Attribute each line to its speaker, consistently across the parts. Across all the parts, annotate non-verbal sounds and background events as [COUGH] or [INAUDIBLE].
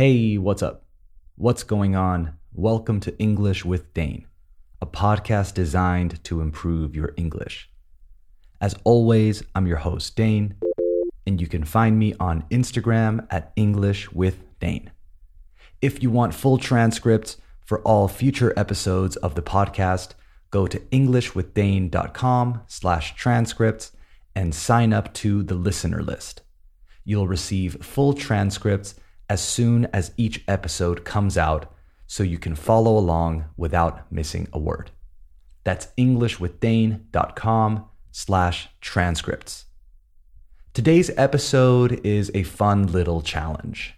Speaker 1: Hey, what's up? What's going on? Welcome to English with Dane, a podcast designed to improve your English. As always, I'm your host, Dane, and you can find me on Instagram at English with Dane. If you want full transcripts for all future episodes of the podcast, go to englishwithdane.com slash transcripts and sign up to the listener list. You'll receive full transcripts as soon as each episode comes out so you can follow along without missing a word. That's englishwithdane.com slash transcripts. Today's episode is a fun little challenge.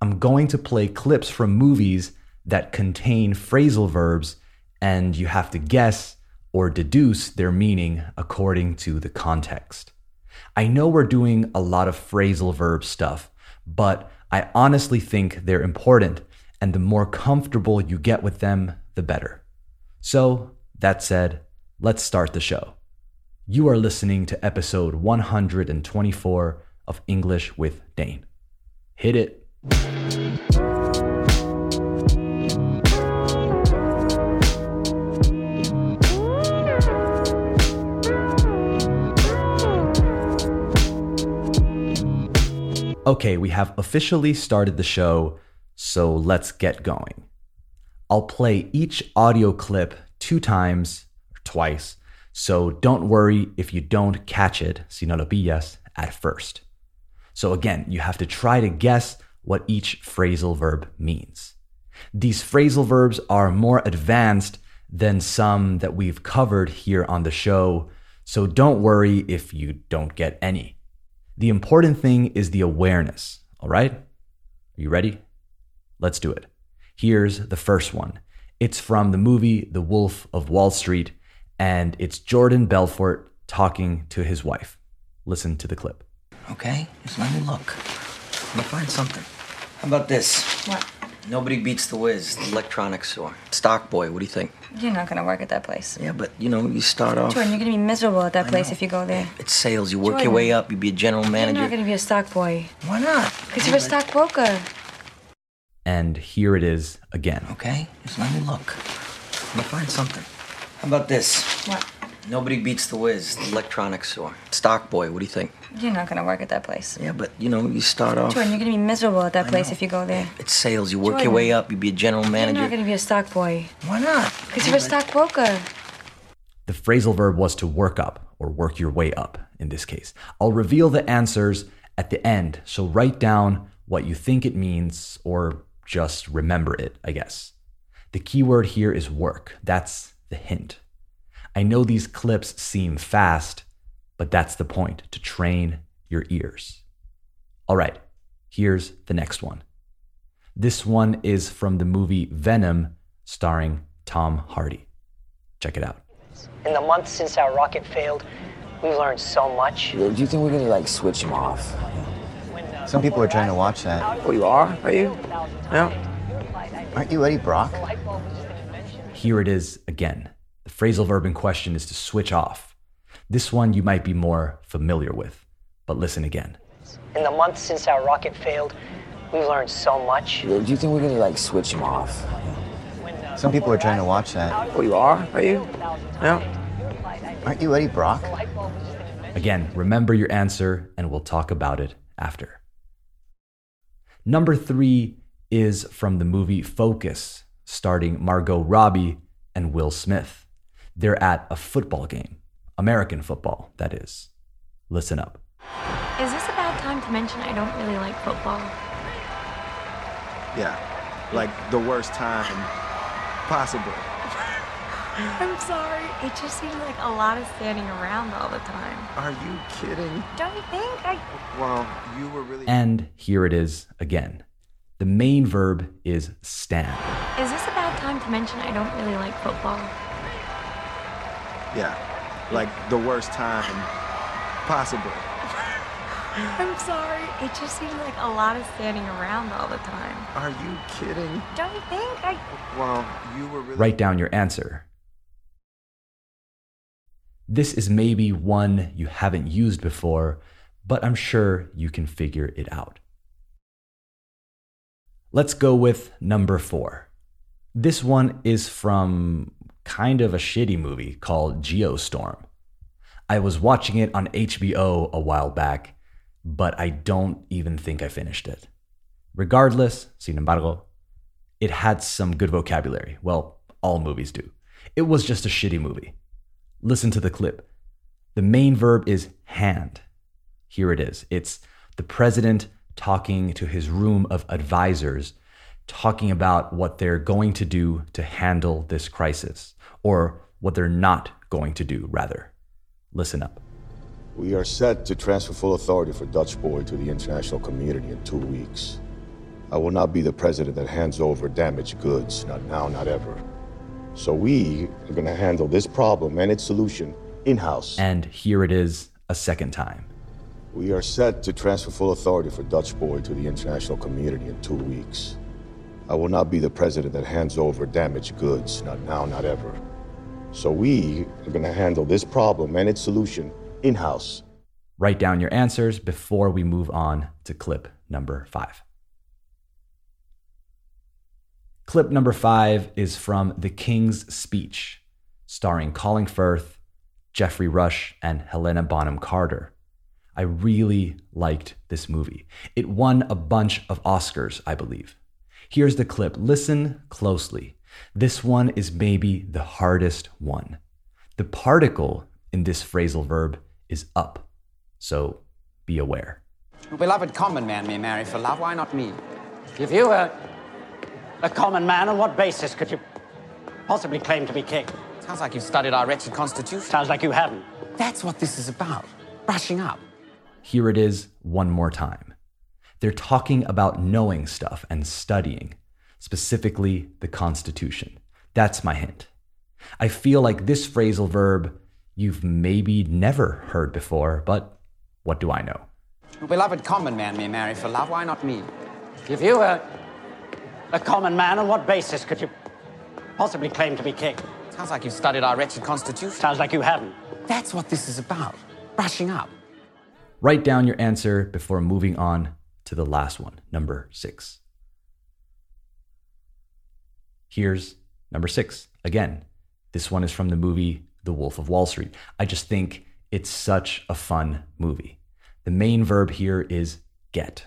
Speaker 1: I'm going to play clips from movies that contain phrasal verbs, and you have to guess or deduce their meaning according to the context. I know we're doing a lot of phrasal verb stuff, but I honestly think they're important, and the more comfortable you get with them, the better. So, that said, let's start the show. You are listening to episode 124 of English with Dane. Hit it. Okay, we have officially started the show, so let's get going. I'll play each audio clip two times, or twice, so don't worry if you don't catch it, si no lo pillas, at first. So again, you have to try to guess what each phrasal verb means. These phrasal verbs are more advanced than some that we've covered here on the show, so don't worry if you don't get any. The important thing is the awareness, all right? Are you ready? Let's do it. Here's the first one. It's from the movie The Wolf of Wall Street, and it's Jordan Belfort talking to his wife. Listen to the clip.
Speaker 2: Okay, just let me look. I'm gonna find something. How about this?
Speaker 3: What?
Speaker 2: Nobody beats the Wiz, the electronics store. Stock boy, what do you think?
Speaker 3: You're not gonna work at that place.
Speaker 2: Yeah, but you know, you start off.
Speaker 3: Jordan, you're gonna be miserable at that
Speaker 2: I
Speaker 3: place
Speaker 2: know.
Speaker 3: if you go there.
Speaker 2: It's sales. You work your way up. You be a general manager.
Speaker 3: You're not gonna be a stock boy.
Speaker 2: Why not?
Speaker 3: Because you're a stockbroker.
Speaker 1: And here it is again.
Speaker 2: Okay, just let me look. I'm gonna find something. How about this?
Speaker 3: What?
Speaker 2: Nobody beats the Wiz, the electronics store. Stock boy, what do you think?
Speaker 3: You're not gonna work at that place.
Speaker 2: Yeah, but you know, you start off.
Speaker 3: Jordan, you're gonna be miserable at that
Speaker 2: I
Speaker 3: place
Speaker 2: know.
Speaker 3: if you go there.
Speaker 2: It's sales. You work your way up. You'd be a general manager.
Speaker 3: You're not gonna be a stock boy.
Speaker 2: Why not?
Speaker 3: Because you're a stockbroker.
Speaker 1: The phrasal verb was to work up or work your way up in this case. I'll reveal the answers at the end, so write down what you think it means or just remember it, I guess. The key word here is work. That's the hint. I know these clips seem fast, but that's the point to train your ears. All right, here's the next one. This one is from the movie Venom starring Tom Hardy. Check it out.
Speaker 4: In the months since our rocket failed, we've learned so much.
Speaker 5: Do you think we're gonna like switch him off? Some people are trying to watch that.
Speaker 2: Oh, you are? Are you? Yeah.
Speaker 5: Aren't you Eddie Brock?
Speaker 1: Here it is again. The phrasal verb in question is to switch off. This one you might be more familiar with, but listen again.
Speaker 4: In the months since our rocket failed, we've learned so much.
Speaker 5: Do you think we're gonna like switch them off? Some people are trying to watch that.
Speaker 2: Oh, you are? Are you? Yeah.
Speaker 5: Aren't you Eddie Brock?
Speaker 1: Again, remember your answer and we'll talk about it after. Number three is from the movie Focus, starring Margot Robbie and Will Smith. They're at a football game, American football, that is. Listen up.
Speaker 6: Is this a bad time to mention I don't really like football?
Speaker 7: Yeah, like the worst time possible. [LAUGHS]
Speaker 6: I'm sorry. It just seems like a lot of standing around all the time.
Speaker 7: Are you kidding?
Speaker 6: Don't you think? I
Speaker 7: Well, you were really.
Speaker 1: And here it is again. The main verb is stand.
Speaker 6: Is this a bad time to mention I don't really like football?
Speaker 7: Yeah, like the worst time possible. [LAUGHS]
Speaker 6: I'm sorry. It just seems like a lot of standing around all the time.
Speaker 7: Are you kidding?
Speaker 6: Don't you think? I
Speaker 7: Well, you were really.
Speaker 1: Write down your answer. This is maybe one you haven't used before, but I'm sure you can figure it out. Let's go with number four. This one is from kind of a shitty movie called Geostorm. I was watching it on HBO a while back, but I don't even think I finished it. Regardless, sin embargo, it had some good vocabulary. Well, all movies do. It was just a shitty movie. Listen to the clip. The main verb is hand. Here it is. It's the president talking to his room of advisors, talking about what they're going to do to handle this crisis, or what they're not going to do, rather. Listen up.
Speaker 8: We are set to transfer full authority for Dutch Boy to the international community in two weeks. I will not be the president that hands over damaged goods, not now, not ever. So we are going to handle this problem and its solution in house.
Speaker 1: And here it is a second time.
Speaker 8: We are set to transfer full authority for Dutch Boy to the international community in two weeks. I will not be the president that hands over damaged goods, not now, not ever. So we are going to handle this problem and its solution in house.
Speaker 1: Write down your answers before we move on to clip number five. Clip number five is from The King's Speech, starring Colin Firth, Geoffrey Rush, and Helena Bonham Carter. I really liked this movie. It won a bunch of Oscars, I believe. Here's the clip. Listen closely. This one is maybe the hardest one. The particle in this phrasal verb is up, so be aware.
Speaker 9: A beloved common man may marry for love, why not me?
Speaker 4: If you were a common man, on what basis could you possibly claim to be king?
Speaker 9: Sounds like you've studied our wretched constitution.
Speaker 4: Sounds like you haven't.
Speaker 9: That's what this is about. Brushing up.
Speaker 1: Here it is one more time. They're talking about knowing stuff and studying, specifically the Constitution. That's my hint. I feel like this phrasal verb you've maybe never heard before, but what do I know?
Speaker 9: A beloved common man may marry for love, why not me?
Speaker 4: If you were a common man, on what basis could you possibly claim to be king?
Speaker 9: Sounds like you've studied our wretched constitution.
Speaker 4: Sounds like you haven't.
Speaker 9: That's what this is about. Brushing up.
Speaker 1: Write down your answer before moving on to the last one, number six. Here's number six. Again, this one is from the movie The Wolf of Wall Street. I just think it's such a fun movie. The main verb here is get.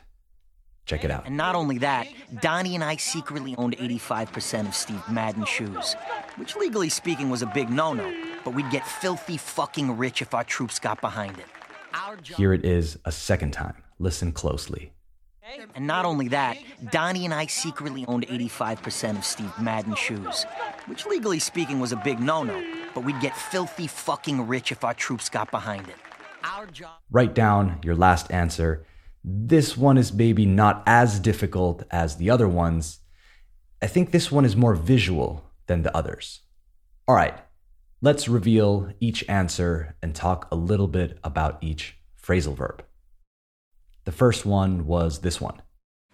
Speaker 1: Check it out.
Speaker 10: And not only that, Donnie and I secretly owned 85% of Steve Madden shoes, which legally speaking was a big no no, but we'd get filthy fucking rich if our troops got behind it.
Speaker 1: Here it is a second time. Listen closely.
Speaker 10: And not only that, Donnie and I secretly owned 85% of Steve Madden shoes, which legally speaking was a big no no, but we'd get filthy fucking rich if our troops got behind it. Our job.
Speaker 1: Write down your last answer. This one is maybe not as difficult as the other ones. I think this one is more visual than the others. All right, let's reveal each answer and talk a little bit about each phrasal verb. The first one was this one.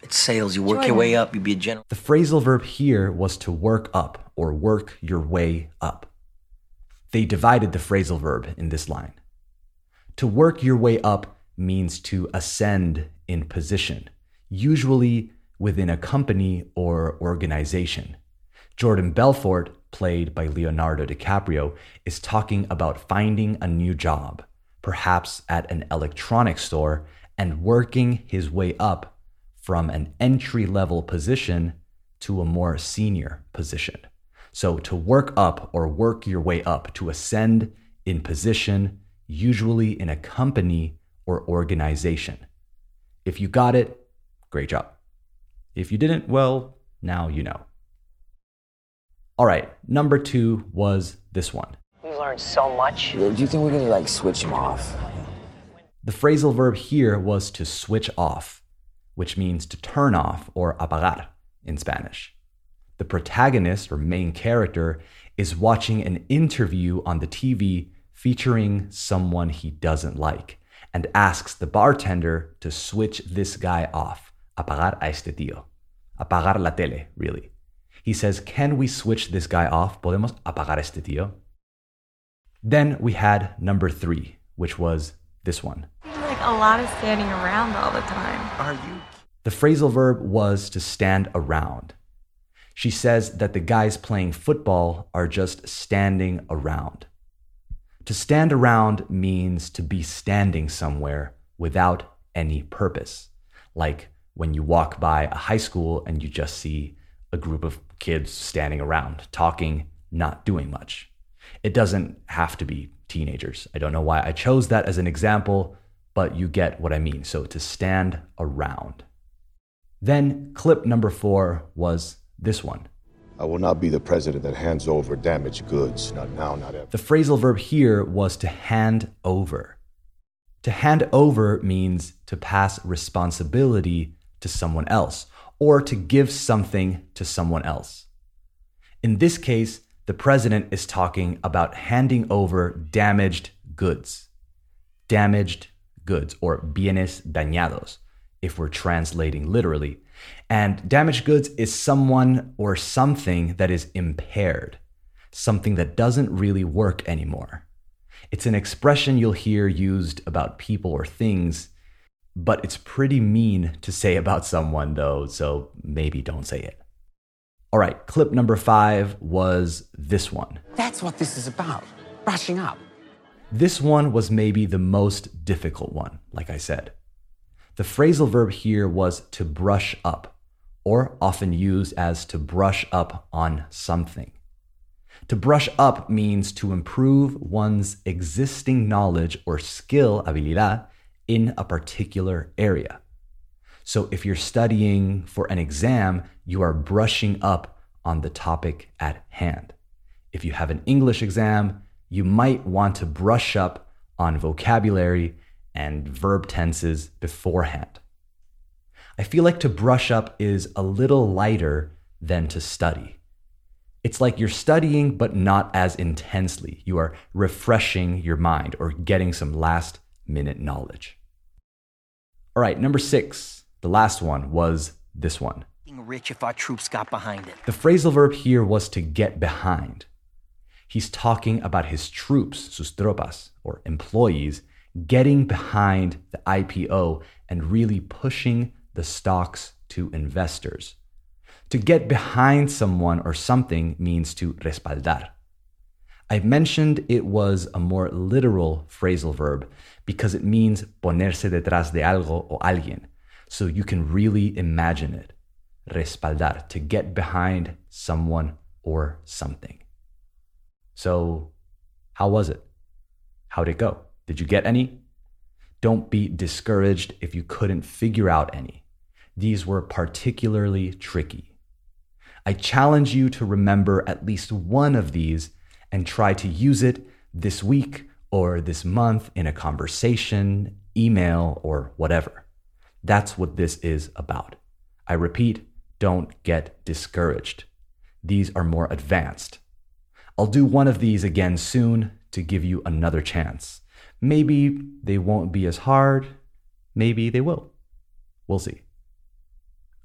Speaker 10: It's sales. You work your way up, you be a general.
Speaker 1: The phrasal verb here was to work up or work your way up. They divided the phrasal verb in this line. To work your way up means to ascend in position, usually within a company or organization. Jordan Belfort, played by Leonardo DiCaprio, is talking about finding a new job, perhaps at an electronics store, and working his way up from an entry level position to a more senior position. So, to work up or work your way up, to ascend in position, usually in a company or organization. If you got it, great job. If you didn't, well, now you know. All right, number two was this one.
Speaker 4: We've learned so much.
Speaker 5: Do you think we're gonna like switch him off?
Speaker 1: The phrasal verb here was to switch off, which means to turn off or apagar in Spanish. The protagonist or main character is watching an interview on the TV featuring someone he doesn't like and asks the bartender to switch this guy off. Apagar a este tío. Apagar la tele, really. He says, Can we switch this guy off? ¿Podemos apagar este tío? Then we had number three, which was this one.
Speaker 6: Like a lot of standing around all the time.
Speaker 10: Are you?
Speaker 1: The phrasal verb was to stand around. She says that the guys playing football are just standing around. To stand around means to be standing somewhere without any purpose, like when you walk by a high school and you just see a group of kids standing around, talking, not doing much. It doesn't have to be teenagers. I don't know why I chose that as an example, but you get what I mean. So to stand around. Then clip number four was this one.
Speaker 8: I will not be the president that hands over damaged goods. Not now, not ever.
Speaker 1: The phrasal verb here was to hand over. To hand over means to pass responsibility to someone else or to give something to someone else. In this case, the president is talking about handing over damaged goods. Damaged goods or bienes dañados, if we're translating literally. And damaged goods is someone or something that is impaired, something that doesn't really work anymore. It's an expression you'll hear used about people or things, but it's pretty mean to say about someone, though, so maybe don't say it. All right, clip number five was this one.
Speaker 9: That's what this is about. Brushing up.
Speaker 1: This one was maybe the most difficult one, like I said. The phrasal verb here was to brush up, or often used as to brush up on something. To brush up means to improve one's existing knowledge or skill, habilidad, in a particular area. So if you're studying for an exam, you are brushing up on the topic at hand. If you have an English exam, you might want to brush up on vocabulary and verb tenses beforehand. I feel like to brush up is a little lighter than to study. It's like you're studying, but not as intensely. You are refreshing your mind or getting some last minute knowledge. All right, number six, the last one was this one.
Speaker 10: Rich if our troops got behind it.
Speaker 1: The phrasal verb here was to get behind. He's talking about his troops, sus tropas, or employees, getting behind the IPO and really pushing the stocks to investors. To get behind someone or something means to respaldar. I mentioned it was a more literal phrasal verb because it means ponerse detrás de algo o alguien, so you can really imagine it. Respaldar, to get behind someone or something. So, how was it? How'd it go? Did you get any? Don't be discouraged if you couldn't figure out any. These were particularly tricky. I challenge you to remember at least one of these and try to use it this week or this month in a conversation, email, or whatever. That's what this is about. I repeat, don't get discouraged. These are more advanced. I'll do one of these again soon to give you another chance. Maybe they won't be as hard, maybe they will. We'll see.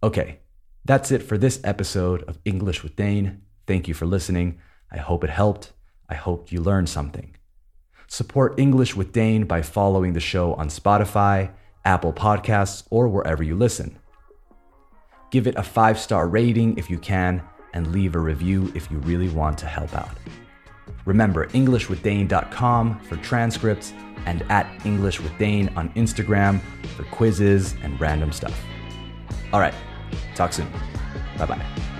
Speaker 1: Okay, that's it for this episode of English with Dane. Thank you for listening. I hope it helped. I hope you learned something. Support English with Dane by following the show on Spotify, Apple Podcasts, or wherever you listen. Give it a five star rating if you can, and leave a review if you really want to help out. Remember, EnglishWithDane.com for transcripts and at English with Dane on Instagram for quizzes and random stuff. All right, talk soon. Bye bye.